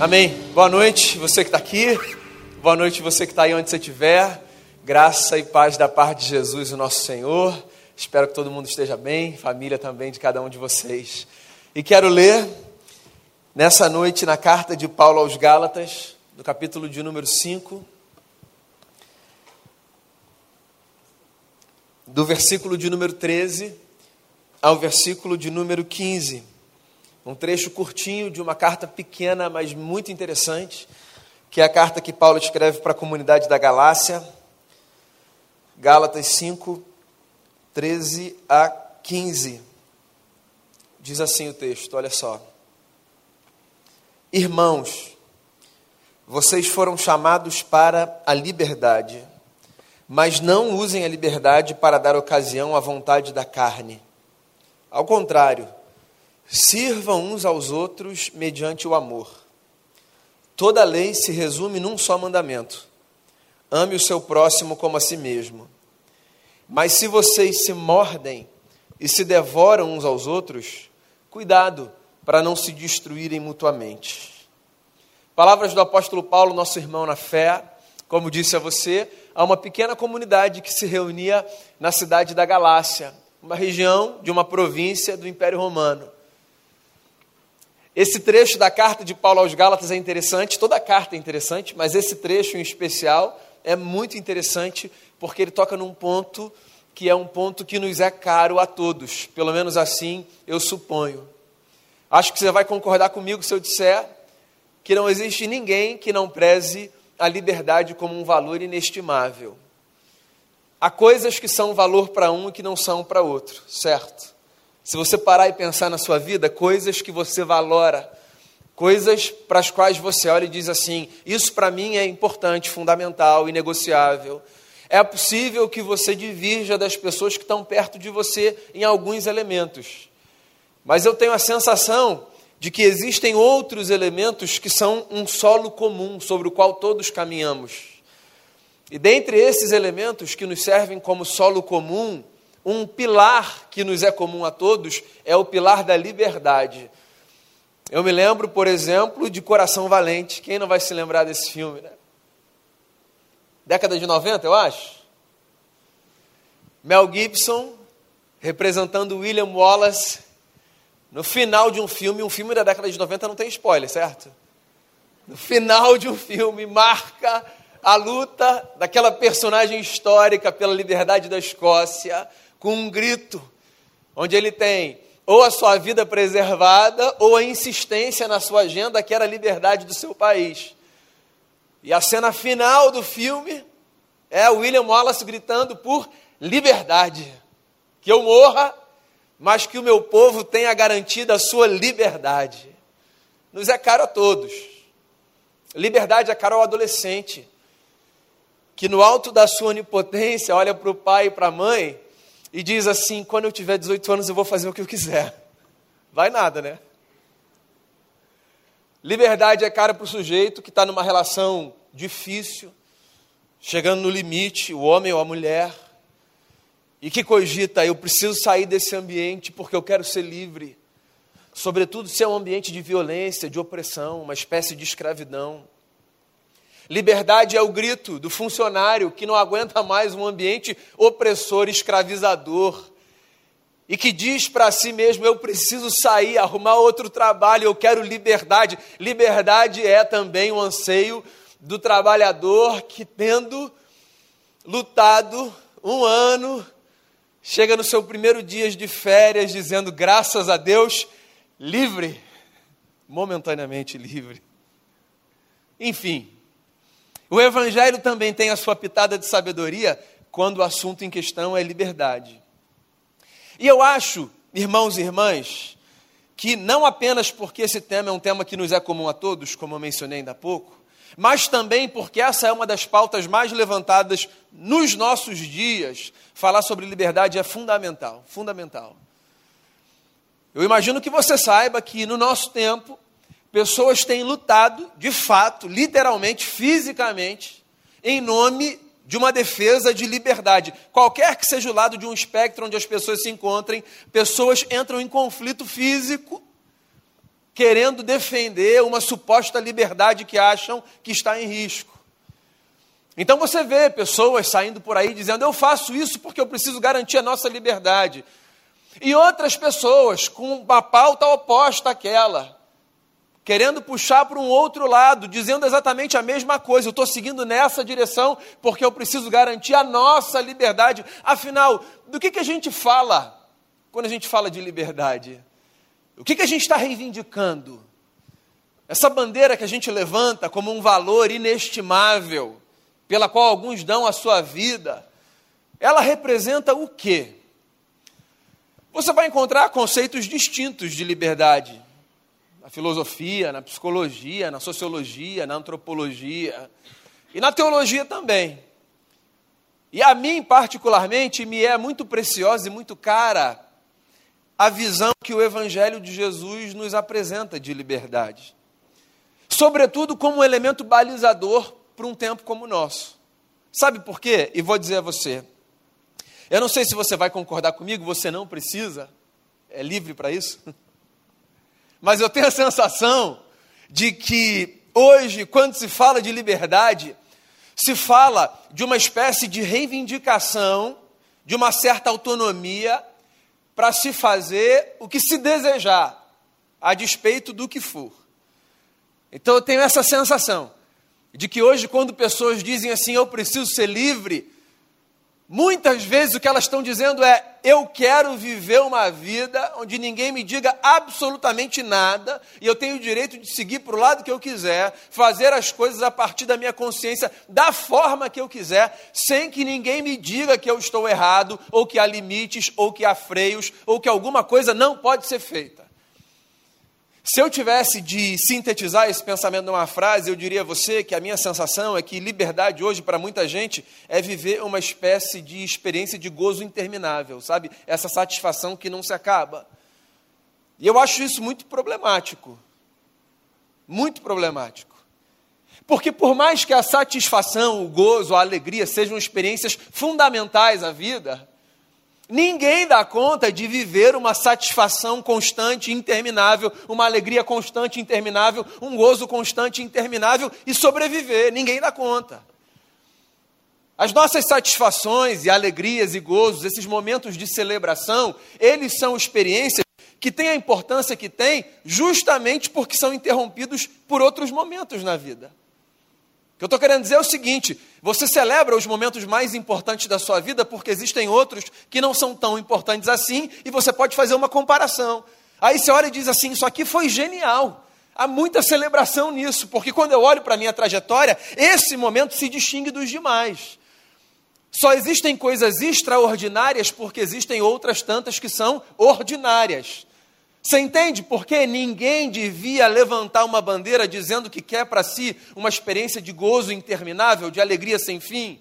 Amém. Boa noite, você que está aqui. Boa noite, você que está aí onde você estiver. Graça e paz da parte de Jesus, o nosso Senhor. Espero que todo mundo esteja bem, família também de cada um de vocês. E quero ler nessa noite na carta de Paulo aos Gálatas, no capítulo de número 5, do versículo de número 13 ao versículo de número 15. Um trecho curtinho de uma carta pequena, mas muito interessante, que é a carta que Paulo escreve para a comunidade da Galácia, Gálatas 5, 13 a 15. Diz assim o texto, olha só. Irmãos, vocês foram chamados para a liberdade, mas não usem a liberdade para dar ocasião à vontade da carne. Ao contrário, Sirvam uns aos outros mediante o amor. Toda lei se resume num só mandamento: ame o seu próximo como a si mesmo. Mas se vocês se mordem e se devoram uns aos outros, cuidado para não se destruírem mutuamente. Palavras do apóstolo Paulo, nosso irmão na fé, como disse a você, a uma pequena comunidade que se reunia na cidade da Galácia, uma região de uma província do Império Romano. Esse trecho da carta de Paulo aos Gálatas é interessante, toda a carta é interessante, mas esse trecho em especial é muito interessante porque ele toca num ponto que é um ponto que nos é caro a todos, pelo menos assim eu suponho. Acho que você vai concordar comigo se eu disser que não existe ninguém que não preze a liberdade como um valor inestimável. Há coisas que são valor para um e que não são para outro, certo? Se você parar e pensar na sua vida, coisas que você valora, coisas para as quais você olha e diz assim: isso para mim é importante, fundamental, inegociável. É possível que você divirja das pessoas que estão perto de você em alguns elementos. Mas eu tenho a sensação de que existem outros elementos que são um solo comum sobre o qual todos caminhamos. E dentre esses elementos que nos servem como solo comum, um pilar que nos é comum a todos é o pilar da liberdade. Eu me lembro, por exemplo, de Coração Valente. Quem não vai se lembrar desse filme, né? Década de 90, eu acho. Mel Gibson representando William Wallace no final de um filme, um filme da década de 90 não tem spoiler, certo? No final de um filme marca a luta daquela personagem histórica pela liberdade da Escócia, com um grito, onde ele tem ou a sua vida preservada ou a insistência na sua agenda que era a liberdade do seu país. E a cena final do filme é William Wallace gritando por liberdade. Que eu morra, mas que o meu povo tenha garantida a sua liberdade. Nos é caro a todos. Liberdade é caro ao adolescente, que no alto da sua onipotência olha para o pai e para a mãe e diz assim: quando eu tiver 18 anos eu vou fazer o que eu quiser. Vai nada, né? Liberdade é cara para o sujeito que está numa relação difícil, chegando no limite, o homem ou a mulher, e que cogita: eu preciso sair desse ambiente porque eu quero ser livre. Sobretudo se é um ambiente de violência, de opressão, uma espécie de escravidão. Liberdade é o grito do funcionário que não aguenta mais um ambiente opressor, escravizador, e que diz para si mesmo: eu preciso sair, arrumar outro trabalho, eu quero liberdade. Liberdade é também o anseio do trabalhador que, tendo lutado um ano, chega no seu primeiro dia de férias dizendo: graças a Deus, livre, momentaneamente livre. Enfim, o Evangelho também tem a sua pitada de sabedoria quando o assunto em questão é liberdade. E eu acho, irmãos e irmãs, que não apenas porque esse tema é um tema que nos é comum a todos, como eu mencionei ainda há pouco, mas também porque essa é uma das pautas mais levantadas nos nossos dias. Falar sobre liberdade é fundamental, fundamental. Eu imagino que você saiba que no nosso tempo pessoas têm lutado, de fato, literalmente, fisicamente, em nome de uma defesa de liberdade. Qualquer que seja o lado de um espectro onde as pessoas se encontrem, pessoas entram em conflito físico querendo defender uma suposta liberdade que acham que está em risco. Então você vê pessoas saindo por aí dizendo: Eu faço isso porque eu preciso garantir a nossa liberdade. E outras pessoas com uma pauta oposta àquela, querendo puxar para um outro lado, dizendo exatamente a mesma coisa. Eu estou seguindo nessa direção porque eu preciso garantir a nossa liberdade. Afinal, do que, que a gente fala quando a gente fala de liberdade? O que, que a gente está reivindicando? Essa bandeira que a gente levanta como um valor inestimável pela qual alguns dão a sua vida, ela representa o quê? Você vai encontrar conceitos distintos de liberdade na filosofia, na psicologia, na sociologia, na antropologia e na teologia também. E a mim, particularmente, me é muito preciosa e muito cara a visão que o Evangelho de Jesus nos apresenta de liberdade. Sobretudo como um elemento balizador para um tempo como o nosso. Sabe por quê? E vou dizer a você. Eu não sei se você vai concordar comigo, você não precisa, é livre para isso. Mas eu tenho a sensação de que hoje, quando se fala de liberdade, se fala de uma espécie de reivindicação, de uma certa autonomia para se fazer o que se desejar, a despeito do que for. Então eu tenho essa sensação de que hoje, quando pessoas dizem assim, eu preciso ser livre, muitas vezes o que elas estão dizendo é, eu quero viver uma vida onde ninguém me diga absolutamente nada e eu tenho o direito de seguir para o lado que eu quiser, fazer as coisas a partir da minha consciência, da forma que eu quiser, sem que ninguém me diga que eu estou errado, ou que há limites, ou que há freios, ou que alguma coisa não pode ser feita. Se eu tivesse de sintetizar esse pensamento numa frase, eu diria a você que a minha sensação é que liberdade hoje para muita gente é viver uma espécie de experiência de gozo interminável, sabe? Essa satisfação que não se acaba. E eu acho isso muito problemático. Muito problemático. Porque por mais que a satisfação, o gozo, a alegria sejam experiências fundamentais à vida, Ninguém dá conta de viver uma satisfação constante interminável, uma alegria constante interminável, um gozo constante interminável e sobreviver. Ninguém dá conta. As nossas satisfações e alegrias e gozos, esses momentos de celebração, eles são experiências que têm a importância que têm justamente porque são interrompidos por outros momentos na vida. Que eu estou querendo dizer é o seguinte: você celebra os momentos mais importantes da sua vida porque existem outros que não são tão importantes assim e você pode fazer uma comparação. Aí você olha e diz assim: Isso aqui foi genial. Há muita celebração nisso, porque quando eu olho para a minha trajetória, esse momento se distingue dos demais. Só existem coisas extraordinárias porque existem outras tantas que são ordinárias. Você entende por que ninguém devia levantar uma bandeira dizendo que quer para si uma experiência de gozo interminável, de alegria sem fim?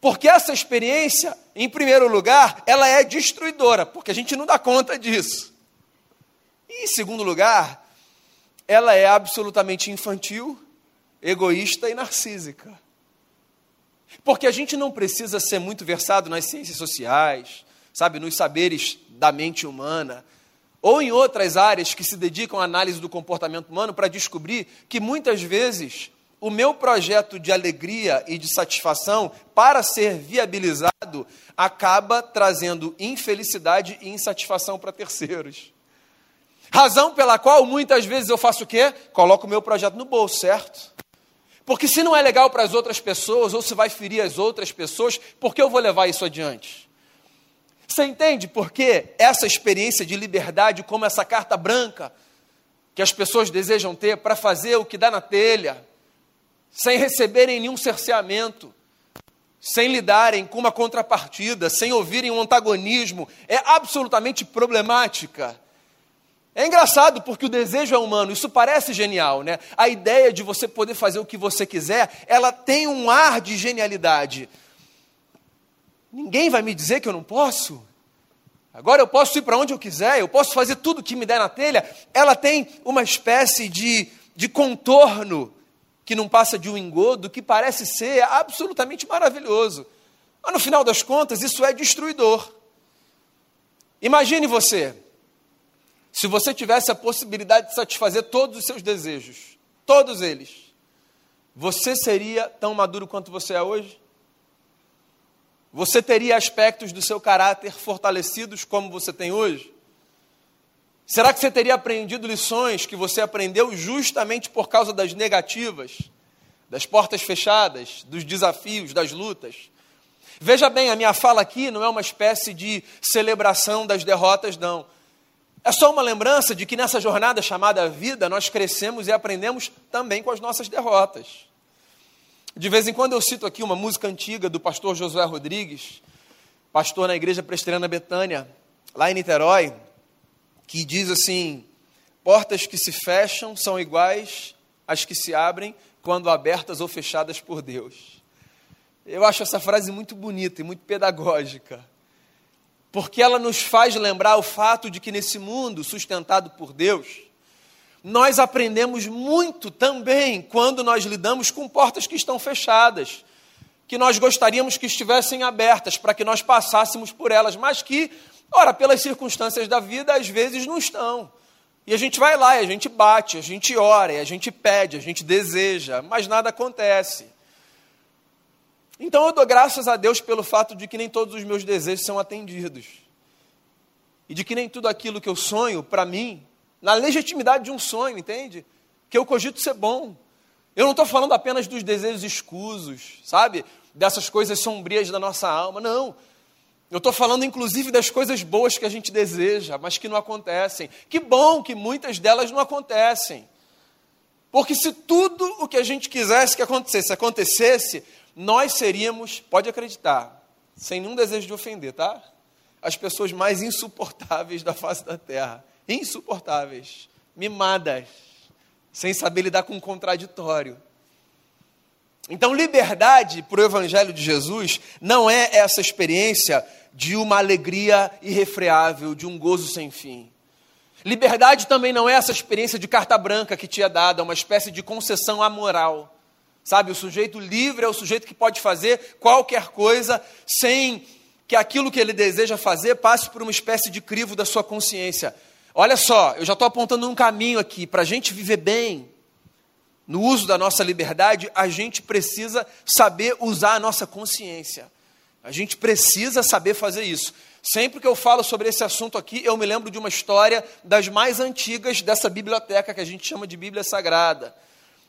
Porque essa experiência, em primeiro lugar, ela é destruidora, porque a gente não dá conta disso. E em segundo lugar, ela é absolutamente infantil, egoísta e narcísica. Porque a gente não precisa ser muito versado nas ciências sociais, sabe, nos saberes da mente humana, ou em outras áreas que se dedicam à análise do comportamento humano para descobrir que muitas vezes o meu projeto de alegria e de satisfação, para ser viabilizado, acaba trazendo infelicidade e insatisfação para terceiros. Razão pela qual muitas vezes eu faço o quê? Coloco o meu projeto no bolso, certo? Porque se não é legal para as outras pessoas, ou se vai ferir as outras pessoas, por que eu vou levar isso adiante? Você entende por que essa experiência de liberdade, como essa carta branca que as pessoas desejam ter para fazer o que dá na telha, sem receberem nenhum cerceamento, sem lidarem com uma contrapartida, sem ouvirem um antagonismo, é absolutamente problemática. É engraçado porque o desejo é humano, isso parece genial, né? A ideia de você poder fazer o que você quiser, ela tem um ar de genialidade. Ninguém vai me dizer que eu não posso. Agora eu posso ir para onde eu quiser, eu posso fazer tudo que me der na telha. Ela tem uma espécie de, de contorno que não passa de um engodo, que parece ser absolutamente maravilhoso. Mas no final das contas, isso é destruidor. Imagine você, se você tivesse a possibilidade de satisfazer todos os seus desejos, todos eles, você seria tão maduro quanto você é hoje? Você teria aspectos do seu caráter fortalecidos como você tem hoje? Será que você teria aprendido lições que você aprendeu justamente por causa das negativas, das portas fechadas, dos desafios, das lutas? Veja bem, a minha fala aqui não é uma espécie de celebração das derrotas, não. É só uma lembrança de que nessa jornada chamada vida nós crescemos e aprendemos também com as nossas derrotas. De vez em quando eu cito aqui uma música antiga do pastor Josué Rodrigues, pastor na igreja presteriana Betânia, lá em Niterói, que diz assim: Portas que se fecham são iguais às que se abrem quando abertas ou fechadas por Deus. Eu acho essa frase muito bonita e muito pedagógica, porque ela nos faz lembrar o fato de que nesse mundo sustentado por Deus, nós aprendemos muito também quando nós lidamos com portas que estão fechadas, que nós gostaríamos que estivessem abertas para que nós passássemos por elas, mas que, ora, pelas circunstâncias da vida, às vezes não estão. E a gente vai lá, a gente bate, a gente ora, e a gente pede, a gente deseja, mas nada acontece. Então eu dou graças a Deus pelo fato de que nem todos os meus desejos são atendidos. E de que nem tudo aquilo que eu sonho, para mim, na legitimidade de um sonho, entende? Que eu cogito ser bom. Eu não estou falando apenas dos desejos escusos, sabe? Dessas coisas sombrias da nossa alma. Não. Eu estou falando, inclusive, das coisas boas que a gente deseja, mas que não acontecem. Que bom que muitas delas não acontecem. Porque se tudo o que a gente quisesse que acontecesse, acontecesse, nós seríamos, pode acreditar, sem nenhum desejo de ofender, tá? As pessoas mais insuportáveis da face da terra insuportáveis, mimadas, sem saber lidar com o contraditório. Então, liberdade para o Evangelho de Jesus não é essa experiência de uma alegria irrefreável, de um gozo sem fim. Liberdade também não é essa experiência de carta branca que te é dada, uma espécie de concessão amoral. Sabe, o sujeito livre é o sujeito que pode fazer qualquer coisa sem que aquilo que ele deseja fazer passe por uma espécie de crivo da sua consciência. Olha só, eu já estou apontando um caminho aqui. Para a gente viver bem, no uso da nossa liberdade, a gente precisa saber usar a nossa consciência. A gente precisa saber fazer isso. Sempre que eu falo sobre esse assunto aqui, eu me lembro de uma história das mais antigas dessa biblioteca que a gente chama de Bíblia Sagrada,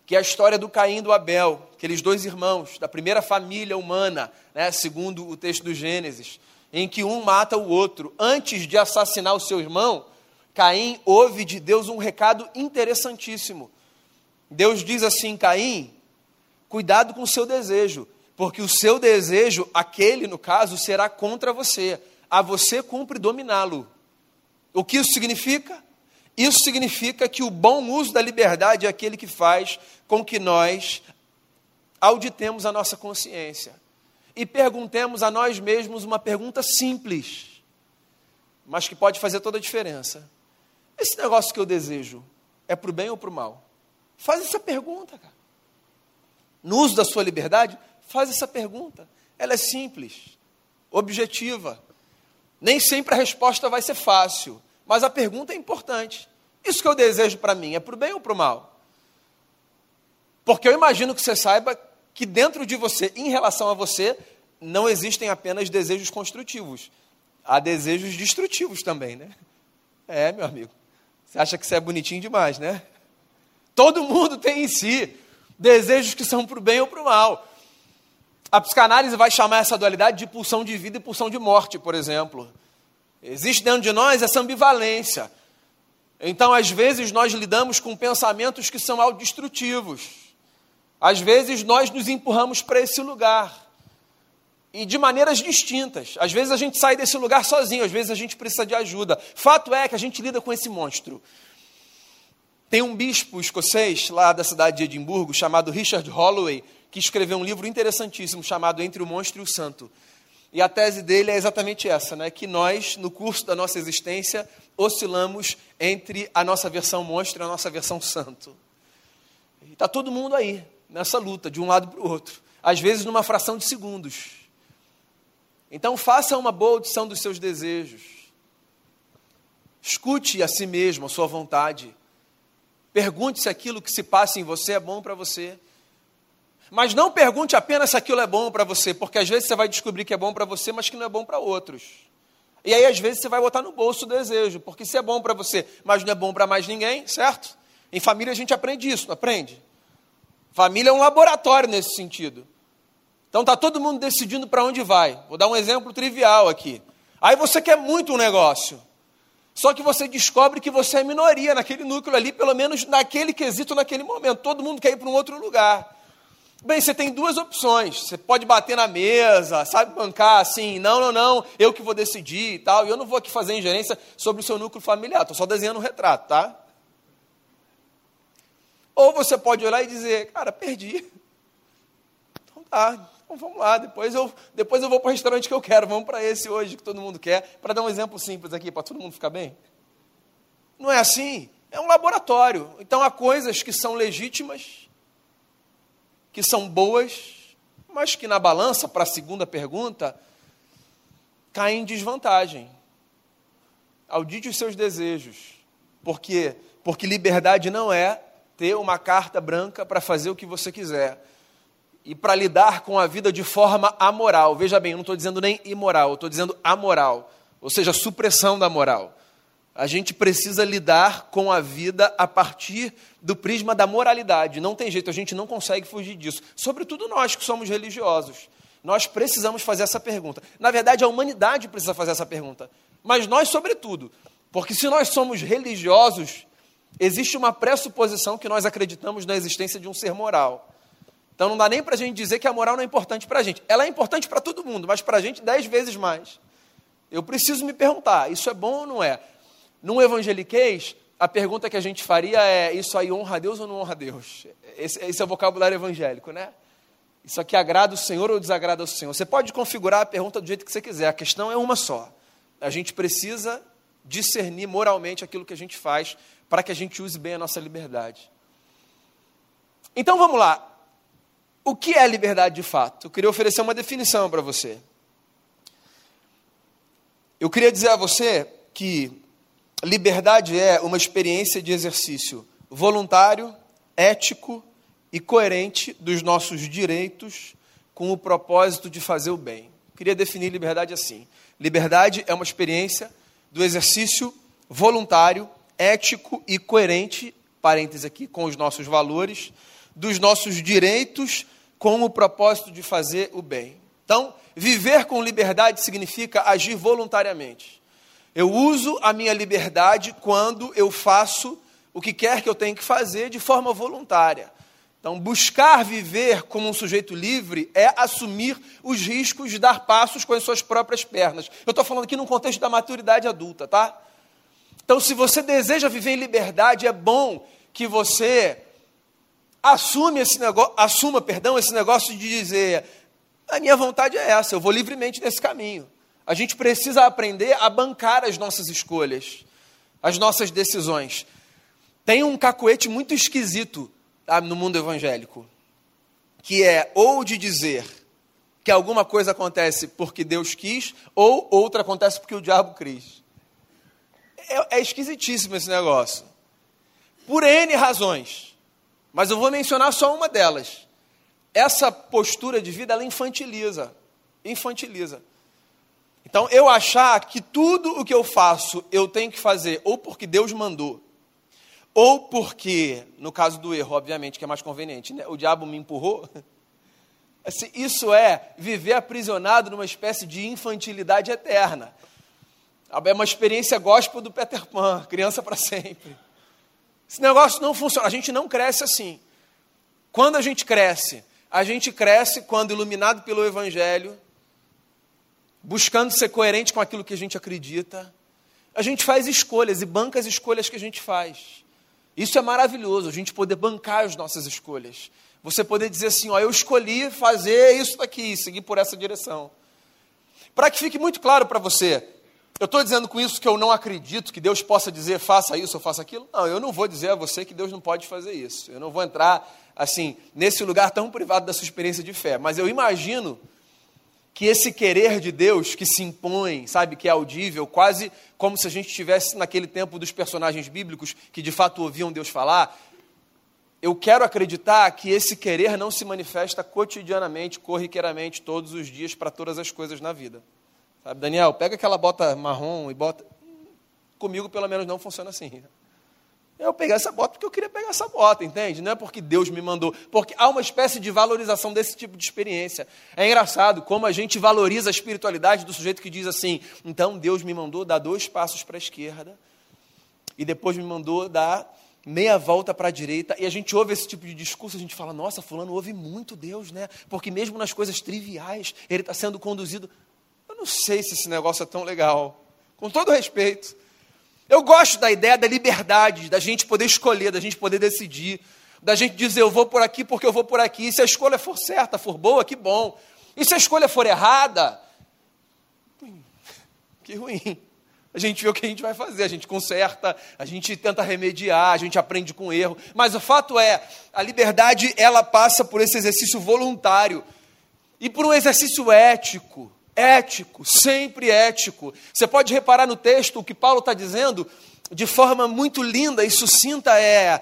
que é a história do Caim e do Abel, aqueles dois irmãos da primeira família humana, né, segundo o texto do Gênesis, em que um mata o outro. Antes de assassinar o seu irmão, Caim ouve de Deus um recado interessantíssimo. Deus diz assim: Caim, cuidado com o seu desejo, porque o seu desejo, aquele no caso, será contra você. A você cumpre dominá-lo. O que isso significa? Isso significa que o bom uso da liberdade é aquele que faz com que nós auditemos a nossa consciência e perguntemos a nós mesmos uma pergunta simples, mas que pode fazer toda a diferença. Esse negócio que eu desejo é para o bem ou para o mal? Faz essa pergunta, cara. No uso da sua liberdade, faz essa pergunta. Ela é simples, objetiva. Nem sempre a resposta vai ser fácil, mas a pergunta é importante. Isso que eu desejo para mim é para o bem ou para o mal? Porque eu imagino que você saiba que dentro de você, em relação a você, não existem apenas desejos construtivos. Há desejos destrutivos também, né? É, meu amigo. Você acha que você é bonitinho demais, né? Todo mundo tem em si desejos que são para o bem ou para o mal. A psicanálise vai chamar essa dualidade de pulsão de vida e pulsão de morte, por exemplo. Existe dentro de nós essa ambivalência. Então, às vezes, nós lidamos com pensamentos que são autodestrutivos. Às vezes, nós nos empurramos para esse lugar e de maneiras distintas. Às vezes a gente sai desse lugar sozinho, às vezes a gente precisa de ajuda. Fato é que a gente lida com esse monstro. Tem um bispo escocês lá da cidade de Edimburgo, chamado Richard Holloway, que escreveu um livro interessantíssimo chamado Entre o Monstro e o Santo. E a tese dele é exatamente essa, né? que nós, no curso da nossa existência, oscilamos entre a nossa versão monstro e a nossa versão santo. E está todo mundo aí, nessa luta, de um lado para o outro. Às vezes numa fração de segundos. Então faça uma boa audição dos seus desejos. Escute a si mesmo, a sua vontade. Pergunte se aquilo que se passa em você é bom para você. Mas não pergunte apenas se aquilo é bom para você, porque às vezes você vai descobrir que é bom para você, mas que não é bom para outros. E aí, às vezes, você vai botar no bolso o desejo, porque se é bom para você, mas não é bom para mais ninguém, certo? Em família a gente aprende isso, não aprende? Família é um laboratório nesse sentido. Então está todo mundo decidindo para onde vai. Vou dar um exemplo trivial aqui. Aí você quer muito um negócio. Só que você descobre que você é minoria naquele núcleo ali, pelo menos naquele quesito, naquele momento. Todo mundo quer ir para um outro lugar. Bem, você tem duas opções. Você pode bater na mesa, sabe, bancar assim, não, não, não, eu que vou decidir e tal. E eu não vou aqui fazer ingerência sobre o seu núcleo familiar, estou só desenhando um retrato, tá? Ou você pode olhar e dizer, cara, perdi. Então tá, então vamos lá, depois eu, depois eu vou para o restaurante que eu quero, vamos para esse hoje que todo mundo quer, para dar um exemplo simples aqui, para todo mundo ficar bem. Não é assim? É um laboratório. Então há coisas que são legítimas, que são boas, mas que na balança, para a segunda pergunta, caem em desvantagem. Audite os seus desejos. Por quê? Porque liberdade não é ter uma carta branca para fazer o que você quiser e para lidar com a vida de forma amoral. Veja bem, eu não estou dizendo nem imoral, estou dizendo amoral, ou seja, supressão da moral. A gente precisa lidar com a vida a partir do prisma da moralidade. Não tem jeito, a gente não consegue fugir disso. Sobretudo nós que somos religiosos. Nós precisamos fazer essa pergunta. Na verdade, a humanidade precisa fazer essa pergunta. Mas nós, sobretudo. Porque se nós somos religiosos, existe uma pressuposição que nós acreditamos na existência de um ser moral. Então não dá nem para a gente dizer que a moral não é importante para a gente. Ela é importante para todo mundo, mas para a gente dez vezes mais. Eu preciso me perguntar, isso é bom ou não é? Num evangeliquez, a pergunta que a gente faria é: isso aí honra a Deus ou não honra a Deus? Esse, esse é o vocabulário evangélico, né? Isso aqui agrada o Senhor ou desagrada o Senhor? Você pode configurar a pergunta do jeito que você quiser, a questão é uma só. A gente precisa discernir moralmente aquilo que a gente faz para que a gente use bem a nossa liberdade. Então vamos lá. O que é liberdade de fato? Eu queria oferecer uma definição para você. Eu queria dizer a você que liberdade é uma experiência de exercício voluntário, ético e coerente dos nossos direitos com o propósito de fazer o bem. Eu queria definir liberdade assim: liberdade é uma experiência do exercício voluntário, ético e coerente, parênteses aqui, com os nossos valores, dos nossos direitos com o propósito de fazer o bem. Então, viver com liberdade significa agir voluntariamente. Eu uso a minha liberdade quando eu faço o que quer que eu tenha que fazer de forma voluntária. Então, buscar viver como um sujeito livre é assumir os riscos de dar passos com as suas próprias pernas. Eu estou falando aqui num contexto da maturidade adulta, tá? Então, se você deseja viver em liberdade, é bom que você assume esse negócio, assuma, perdão, esse negócio de dizer, a minha vontade é essa, eu vou livremente nesse caminho. A gente precisa aprender a bancar as nossas escolhas, as nossas decisões. Tem um cacuete muito esquisito tá, no mundo evangélico, que é ou de dizer que alguma coisa acontece porque Deus quis, ou outra acontece porque o diabo quis. É, é esquisitíssimo esse negócio. Por N razões mas eu vou mencionar só uma delas. Essa postura de vida, ela infantiliza. Infantiliza. Então, eu achar que tudo o que eu faço eu tenho que fazer ou porque Deus mandou, ou porque, no caso do erro, obviamente, que é mais conveniente, né? o diabo me empurrou. Assim, isso é viver aprisionado numa espécie de infantilidade eterna. É uma experiência gospel do Peter Pan, criança para sempre. Esse negócio não funciona. A gente não cresce assim. Quando a gente cresce, a gente cresce quando iluminado pelo Evangelho, buscando ser coerente com aquilo que a gente acredita, a gente faz escolhas e banca as escolhas que a gente faz. Isso é maravilhoso, a gente poder bancar as nossas escolhas. Você poder dizer assim, ó, eu escolhi fazer isso daqui, seguir por essa direção. Para que fique muito claro para você, eu estou dizendo com isso que eu não acredito que Deus possa dizer faça isso ou faça aquilo? Não, eu não vou dizer a você que Deus não pode fazer isso. Eu não vou entrar assim nesse lugar tão privado da sua experiência de fé. Mas eu imagino que esse querer de Deus que se impõe, sabe, que é audível, quase como se a gente estivesse naquele tempo dos personagens bíblicos que de fato ouviam Deus falar, eu quero acreditar que esse querer não se manifesta cotidianamente, corriqueiramente, todos os dias, para todas as coisas na vida. Sabe, Daniel, pega aquela bota marrom e bota. Comigo, pelo menos, não funciona assim. Eu peguei essa bota porque eu queria pegar essa bota, entende? Não é porque Deus me mandou. Porque há uma espécie de valorização desse tipo de experiência. É engraçado como a gente valoriza a espiritualidade do sujeito que diz assim: então Deus me mandou dar dois passos para a esquerda e depois me mandou dar meia volta para a direita. E a gente ouve esse tipo de discurso, a gente fala: nossa, Fulano ouve muito Deus, né? Porque mesmo nas coisas triviais, ele está sendo conduzido. Não sei se esse negócio é tão legal. Com todo respeito. Eu gosto da ideia da liberdade, da gente poder escolher, da gente poder decidir, da gente dizer eu vou por aqui porque eu vou por aqui. E se a escolha for certa, for boa, que bom. E se a escolha for errada, que ruim. A gente vê o que a gente vai fazer, a gente conserta, a gente tenta remediar, a gente aprende com erro. Mas o fato é, a liberdade ela passa por esse exercício voluntário e por um exercício ético ético, sempre ético. Você pode reparar no texto o que Paulo está dizendo de forma muito linda e sucinta é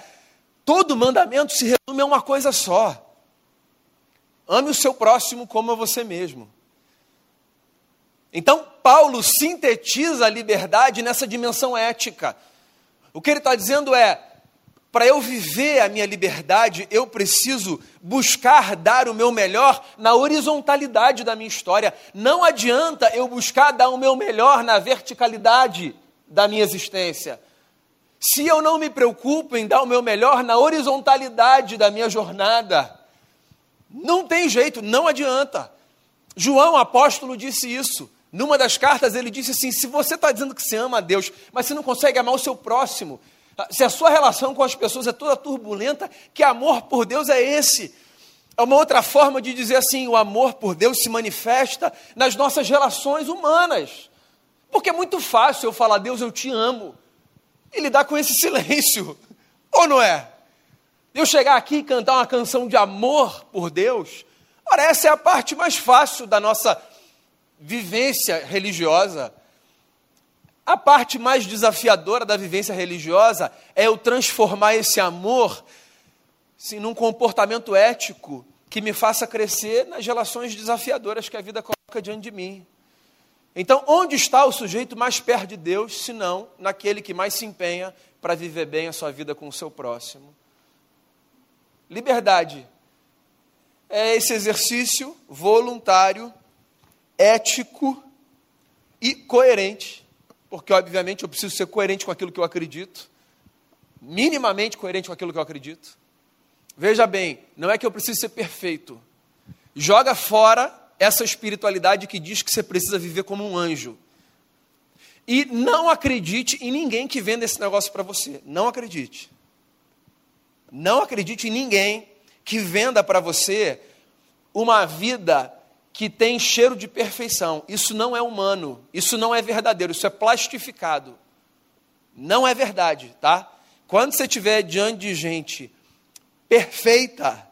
todo mandamento se resume a uma coisa só. Ame o seu próximo como a você mesmo. Então, Paulo sintetiza a liberdade nessa dimensão ética. O que ele está dizendo é: para eu viver a minha liberdade, eu preciso buscar dar o meu melhor na horizontalidade da minha história. Não adianta eu buscar dar o meu melhor na verticalidade da minha existência. Se eu não me preocupo em dar o meu melhor na horizontalidade da minha jornada, não tem jeito, não adianta. João, apóstolo, disse isso. Numa das cartas, ele disse assim: se você está dizendo que você ama a Deus, mas você não consegue amar o seu próximo, se a sua relação com as pessoas é toda turbulenta, que amor por Deus é esse? É uma outra forma de dizer assim: o amor por Deus se manifesta nas nossas relações humanas. Porque é muito fácil eu falar, Deus, eu te amo, e lidar com esse silêncio, ou não é? Eu chegar aqui e cantar uma canção de amor por Deus, ora, essa é a parte mais fácil da nossa vivência religiosa. A parte mais desafiadora da vivência religiosa é eu transformar esse amor sim, num comportamento ético que me faça crescer nas relações desafiadoras que a vida coloca diante de mim. Então, onde está o sujeito mais perto de Deus, se não naquele que mais se empenha para viver bem a sua vida com o seu próximo? Liberdade é esse exercício voluntário, ético e coerente porque obviamente eu preciso ser coerente com aquilo que eu acredito, minimamente coerente com aquilo que eu acredito. Veja bem, não é que eu preciso ser perfeito. Joga fora essa espiritualidade que diz que você precisa viver como um anjo. E não acredite em ninguém que venda esse negócio para você. Não acredite. Não acredite em ninguém que venda para você uma vida que tem cheiro de perfeição. Isso não é humano, isso não é verdadeiro, isso é plastificado. Não é verdade, tá? Quando você estiver diante de gente perfeita,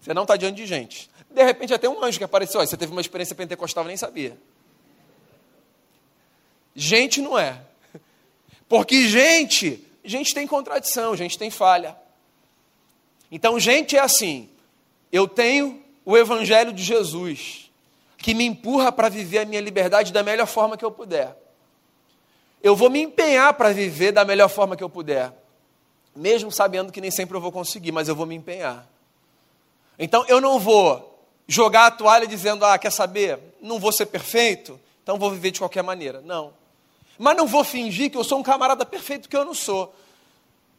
você não está diante de gente. De repente, até um anjo que apareceu, você teve uma experiência pentecostal, nem sabia. Gente não é. Porque gente, gente tem contradição, gente tem falha. Então, gente é assim: eu tenho o Evangelho de Jesus, que me empurra para viver a minha liberdade da melhor forma que eu puder. Eu vou me empenhar para viver da melhor forma que eu puder, mesmo sabendo que nem sempre eu vou conseguir, mas eu vou me empenhar. Então eu não vou jogar a toalha dizendo, ah, quer saber? Não vou ser perfeito, então vou viver de qualquer maneira. Não. Mas não vou fingir que eu sou um camarada perfeito, que eu não sou.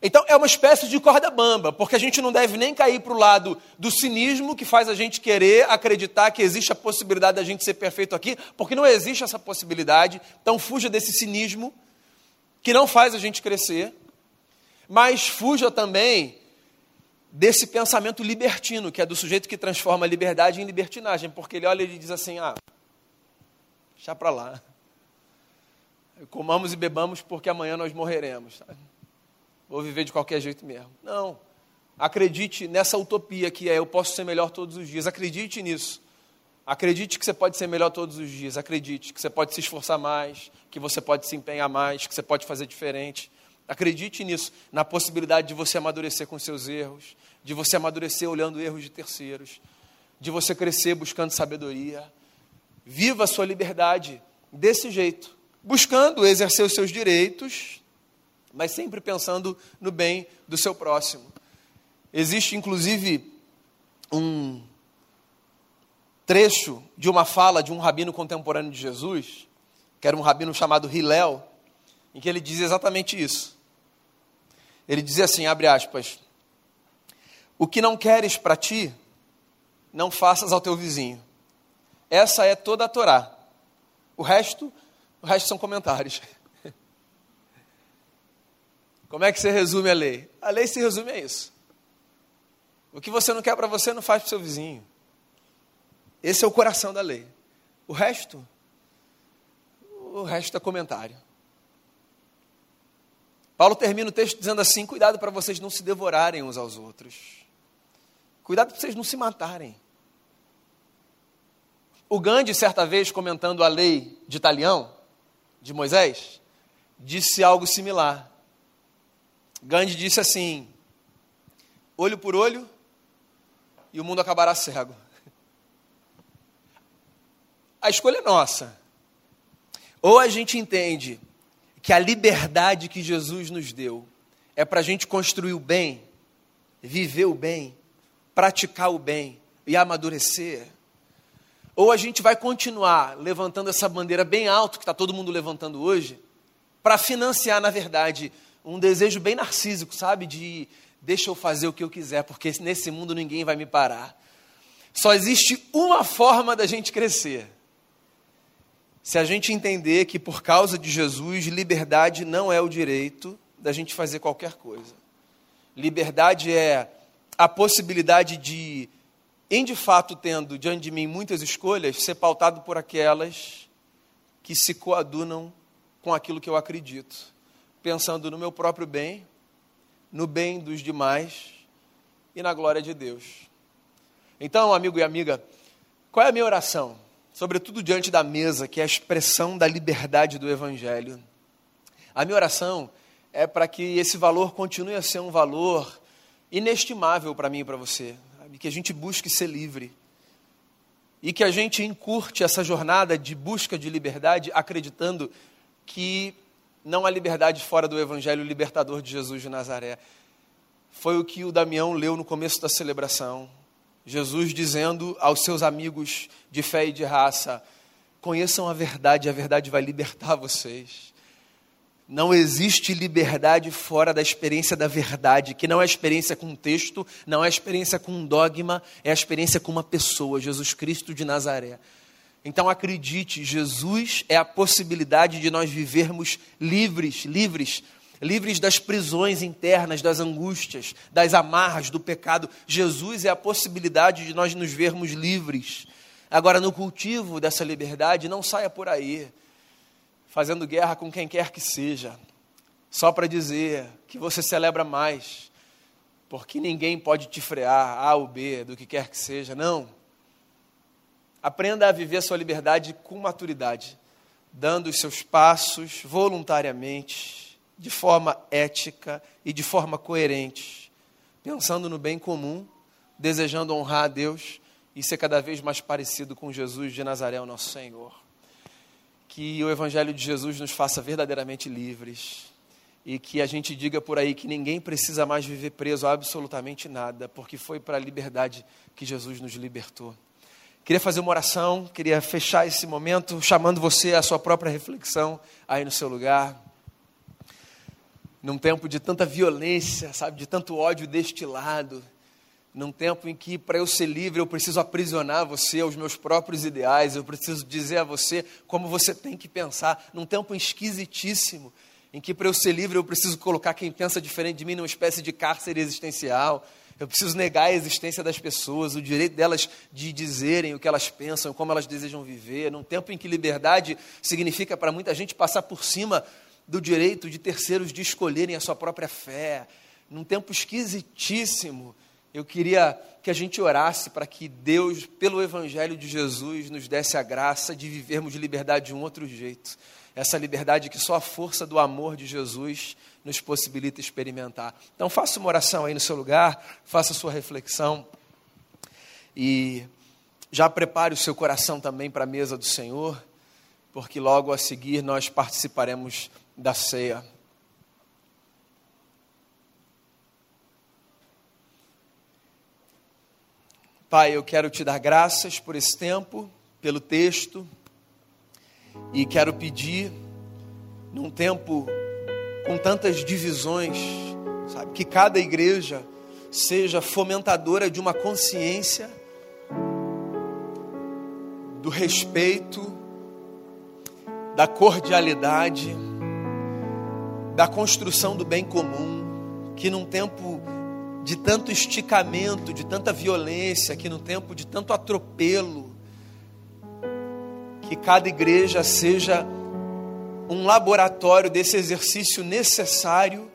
Então é uma espécie de corda bamba, porque a gente não deve nem cair para o lado do cinismo que faz a gente querer acreditar que existe a possibilidade da gente ser perfeito aqui, porque não existe essa possibilidade. Então fuja desse cinismo que não faz a gente crescer, mas fuja também desse pensamento libertino, que é do sujeito que transforma a liberdade em libertinagem, porque ele olha e diz assim: ah, deixa para lá. Comamos e bebamos porque amanhã nós morreremos. Sabe? Vou viver de qualquer jeito mesmo. Não. Acredite nessa utopia que é eu posso ser melhor todos os dias. Acredite nisso. Acredite que você pode ser melhor todos os dias. Acredite que você pode se esforçar mais, que você pode se empenhar mais, que você pode fazer diferente. Acredite nisso, na possibilidade de você amadurecer com seus erros, de você amadurecer olhando erros de terceiros, de você crescer buscando sabedoria. Viva a sua liberdade desse jeito, buscando exercer os seus direitos, mas sempre pensando no bem do seu próximo. Existe, inclusive, um trecho de uma fala de um rabino contemporâneo de Jesus, que era um rabino chamado Hillel, em que ele diz exatamente isso. Ele dizia assim, abre aspas, o que não queres para ti, não faças ao teu vizinho. Essa é toda a Torá. O resto, o resto são comentários. Como é que você resume a lei? A lei se resume a isso. O que você não quer para você, não faz para o seu vizinho. Esse é o coração da lei. O resto, o resto é comentário. Paulo termina o texto dizendo assim: cuidado para vocês não se devorarem uns aos outros. Cuidado para vocês não se matarem. O Gandhi, certa vez, comentando a lei de Italião, de Moisés, disse algo similar. Gandhi disse assim: olho por olho, e o mundo acabará cego. A escolha é nossa. Ou a gente entende que a liberdade que Jesus nos deu é para a gente construir o bem, viver o bem, praticar o bem e amadurecer. Ou a gente vai continuar levantando essa bandeira bem alto que está todo mundo levantando hoje, para financiar, na verdade, um desejo bem narcísico, sabe? De deixa eu fazer o que eu quiser, porque nesse mundo ninguém vai me parar. Só existe uma forma da gente crescer. Se a gente entender que por causa de Jesus, liberdade não é o direito da gente fazer qualquer coisa. Liberdade é a possibilidade de, em de fato tendo diante de mim muitas escolhas, ser pautado por aquelas que se coadunam com aquilo que eu acredito, pensando no meu próprio bem no bem dos demais e na glória de Deus. Então, amigo e amiga, qual é a minha oração? Sobretudo diante da mesa, que é a expressão da liberdade do Evangelho. A minha oração é para que esse valor continue a ser um valor inestimável para mim e para você, que a gente busque ser livre e que a gente encurte essa jornada de busca de liberdade, acreditando que não há liberdade fora do Evangelho libertador de Jesus de Nazaré. Foi o que o Damião leu no começo da celebração. Jesus dizendo aos seus amigos de fé e de raça: conheçam a verdade, a verdade vai libertar vocês. Não existe liberdade fora da experiência da verdade, que não é experiência com um texto, não é experiência com um dogma, é a experiência com uma pessoa, Jesus Cristo de Nazaré. Então acredite, Jesus é a possibilidade de nós vivermos livres, livres, livres das prisões internas, das angústias, das amarras do pecado. Jesus é a possibilidade de nós nos vermos livres. Agora, no cultivo dessa liberdade, não saia por aí fazendo guerra com quem quer que seja, só para dizer que você celebra mais, porque ninguém pode te frear, A ou B, do que quer que seja. Não. Aprenda a viver a sua liberdade com maturidade, dando os seus passos voluntariamente, de forma ética e de forma coerente, pensando no bem comum, desejando honrar a Deus e ser cada vez mais parecido com Jesus de Nazaré, o nosso Senhor. Que o Evangelho de Jesus nos faça verdadeiramente livres e que a gente diga por aí que ninguém precisa mais viver preso a absolutamente nada, porque foi para a liberdade que Jesus nos libertou. Queria fazer uma oração, queria fechar esse momento chamando você à sua própria reflexão aí no seu lugar. Num tempo de tanta violência, sabe, de tanto ódio destilado, num tempo em que para eu ser livre eu preciso aprisionar você aos meus próprios ideais, eu preciso dizer a você como você tem que pensar, num tempo esquisitíssimo, em que para eu ser livre eu preciso colocar quem pensa diferente de mim numa espécie de cárcere existencial. Eu preciso negar a existência das pessoas, o direito delas de dizerem o que elas pensam, como elas desejam viver, num tempo em que liberdade significa para muita gente passar por cima do direito de terceiros de escolherem a sua própria fé, num tempo esquisitíssimo, eu queria que a gente orasse para que Deus, pelo Evangelho de Jesus, nos desse a graça de vivermos de liberdade de um outro jeito. Essa liberdade que só a força do amor de Jesus nos possibilita experimentar. Então, faça uma oração aí no seu lugar, faça a sua reflexão e já prepare o seu coração também para a mesa do Senhor, porque logo a seguir nós participaremos da ceia. Pai, eu quero te dar graças por esse tempo, pelo texto, e quero pedir, num tempo com tantas divisões, sabe, que cada igreja seja fomentadora de uma consciência do respeito, da cordialidade, da construção do bem comum, que num tempo de tanto esticamento, de tanta violência, que no tempo de tanto atropelo, que cada igreja seja um laboratório desse exercício necessário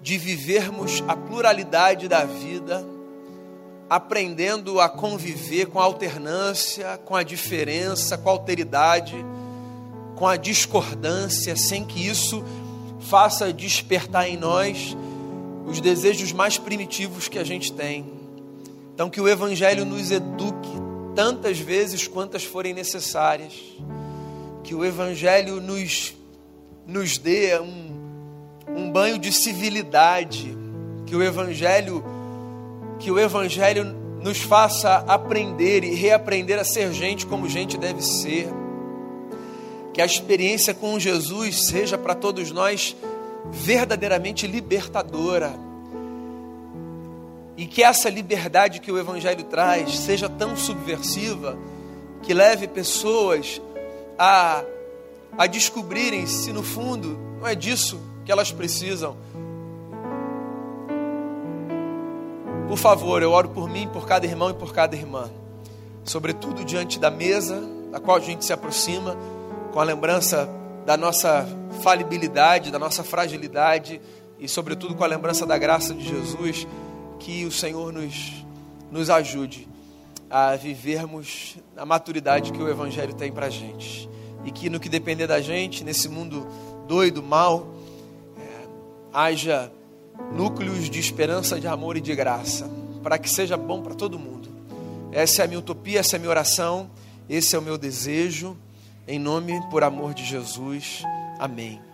de vivermos a pluralidade da vida, aprendendo a conviver com a alternância, com a diferença, com a alteridade, com a discordância, sem que isso faça despertar em nós os desejos mais primitivos que a gente tem. Então, que o Evangelho nos eduque tantas vezes quantas forem necessárias. Que o Evangelho nos, nos dê um, um banho de civilidade. Que o Evangelho, que o Evangelho nos faça aprender e reaprender a ser gente como gente deve ser. Que a experiência com Jesus seja para todos nós verdadeiramente libertadora. E que essa liberdade que o Evangelho traz seja tão subversiva que leve pessoas a, a descobrirem se no fundo não é disso que elas precisam. Por favor, eu oro por mim, por cada irmão e por cada irmã, sobretudo diante da mesa da qual a gente se aproxima, com a lembrança da nossa falibilidade, da nossa fragilidade e, sobretudo, com a lembrança da graça de Jesus, que o Senhor nos, nos ajude a vivermos a maturidade que o Evangelho tem para a gente. E que, no que depender da gente, nesse mundo doido, mal, é, haja núcleos de esperança, de amor e de graça, para que seja bom para todo mundo. Essa é a minha utopia, essa é a minha oração, esse é o meu desejo. Em nome, por amor de Jesus. Amém.